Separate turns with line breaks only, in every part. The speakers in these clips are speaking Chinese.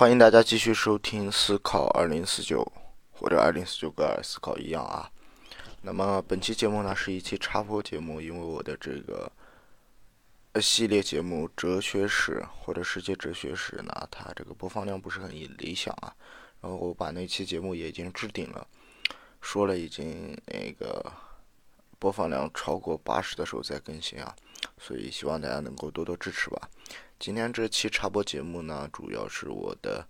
欢迎大家继续收听《思考二零四九》或者“二零四九个思考”一样啊。那么本期节目呢是一期插播节目，因为我的这个系列节目《哲学史》或者《世界哲学史》呢，它这个播放量不是很理想啊。然后我把那期节目也已经置顶了，说了已经那个播放量超过八十的时候再更新啊，所以希望大家能够多多支持吧。今天这期插播节目呢，主要是我的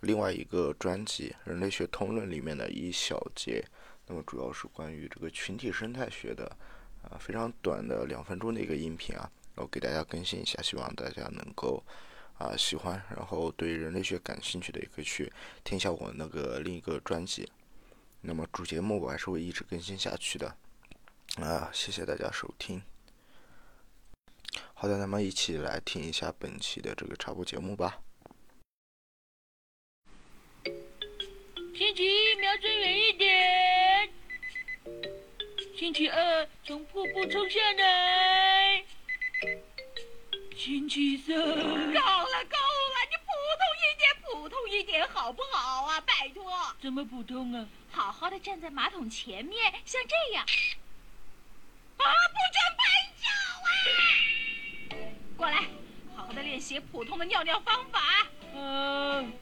另外一个专辑《人类学通论》里面的一小节，那么主要是关于这个群体生态学的，啊，非常短的两分钟的一个音频啊，然后给大家更新一下，希望大家能够啊喜欢，然后对人类学感兴趣的也可以去听一下我那个另一个专辑。那么主节目我还是会一直更新下去的，啊，谢谢大家收听。好的，那么一起来听一下本期的这个插播节目吧。
星期一瞄准远一点，星期二从瀑布冲下来，星期三
够了够了，你普通一点，普通一点好不好啊？拜托，
怎么普通啊？
好好的站在马桶前面，像这样。啊，不普通的尿尿方法。
嗯，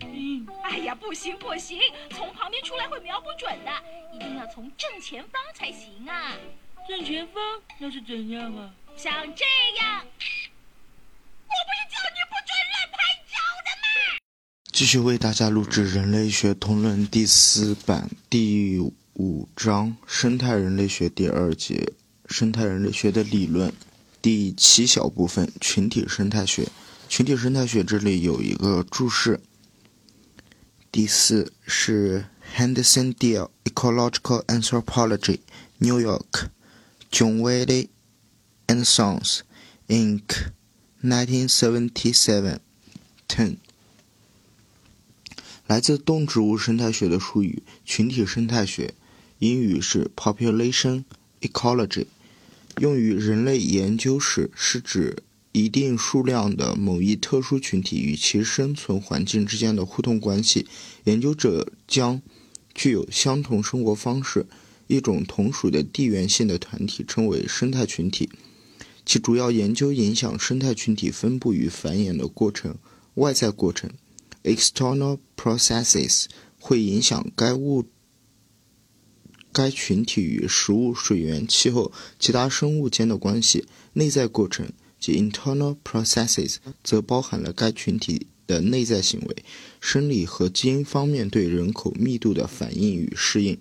嗯，
哎呀，不行不行，从旁边出来会瞄不准的，一定要从正前方才行啊。
正前方那是怎样啊？
像这样。我不是叫你不准乱拍照的吗？
继续为大家录制《人类学通论》第四版第五章“生态人类学”第二节“生态人类学的理论”。第七小部分群体生态学，群体生态学这里有一个注释。第四是 Henderson Deal Ecological Anthropology New York John Wiley and Sons Inc. 1977 ten 来自动植物生态学的术语群体生态学，英语是 Population Ecology。用于人类研究时，是指一定数量的某一特殊群体与其生存环境之间的互动关系。研究者将具有相同生活方式、一种同属的地缘性的团体称为生态群体，其主要研究影响生态群体分布与繁衍的过程。外在过程 （external processes） 会影响该物。该群体与食物、水源、气候、其他生物间的关系。内在过程及 internal processes 则包含了该群体的内在行为、生理和基因方面对人口密度的反应与适应。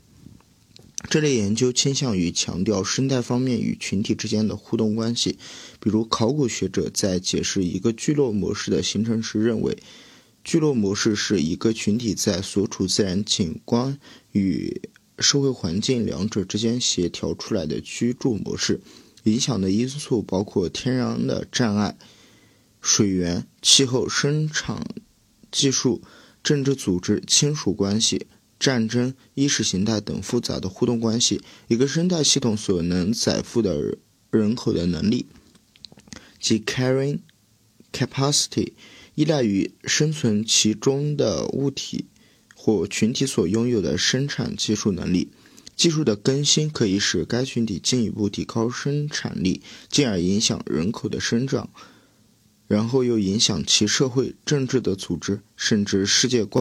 这类研究倾向于强调生态方面与群体之间的互动关系。比如，考古学者在解释一个聚落模式的形成时认为，聚落模式是一个群体在所处自然景观与社会环境两者之间协调出来的居住模式，影响的因素包括天然的障碍、水源、气候、生产技术、政治组织、亲属关系、战争、意识形态等复杂的互动关系。一个生态系统所能载负的人口的能力，即 carrying capacity，依赖于生存其中的物体。或群体所拥有的生产技术能力，技术的更新可以使该群体进一步提高生产力，进而影响人口的生长，然后又影响其社会、政治的组织，甚至世界观。